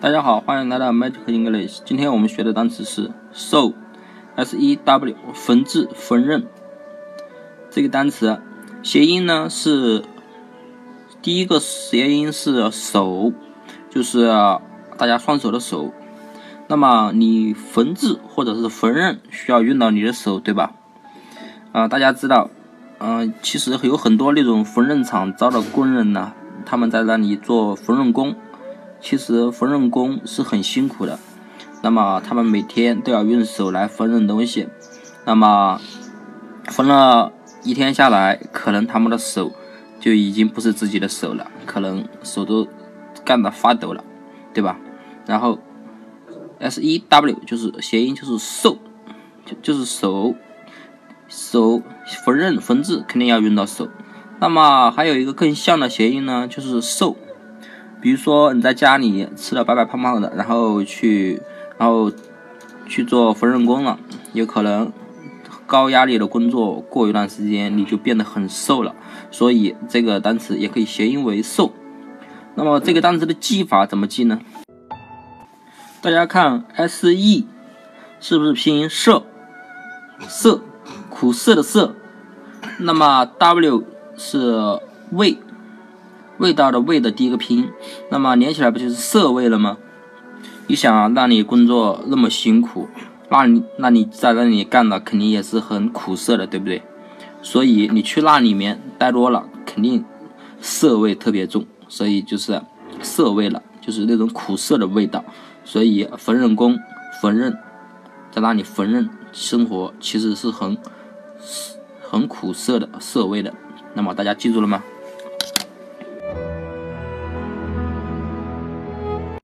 大家好，欢迎来到 Magic English。今天我们学的单词是 sew，s-e-w，缝制、缝纫。这个单词谐音呢是第一个谐音是手，就是大家双手的手。那么你缝制或者是缝纫需要用到你的手，对吧？啊，大家知道，嗯，其实有很多那种缝纫厂招的工人呢，他们在那里做缝纫工。其实缝纫工是很辛苦的，那么他们每天都要用手来缝纫东西，那么缝了一天下来，可能他们的手就已经不是自己的手了，可能手都干得发抖了，对吧？然后 S E W 就是谐音，就是手，就就是手，手缝纫缝制肯定要用到手。那么还有一个更像的谐音呢，就是瘦。比如说你在家里吃的白白胖胖的，然后去，然后去做缝纫工了，有可能高压力的工作过一段时间你就变得很瘦了，所以这个单词也可以谐音为瘦。那么这个单词的记法怎么记呢？大家看 S E 是不是拼音色色，苦涩的涩。那么 W 是味。味道的味的第一个拼，那么连起来不就是涩味了吗？你想啊，那你工作那么辛苦，那你那你在那里干的肯定也是很苦涩的，对不对？所以你去那里面待多了，肯定涩味特别重，所以就是涩味了，就是那种苦涩的味道。所以缝纫工缝纫在那里缝纫生活，其实是很很苦涩的涩味的。那么大家记住了吗？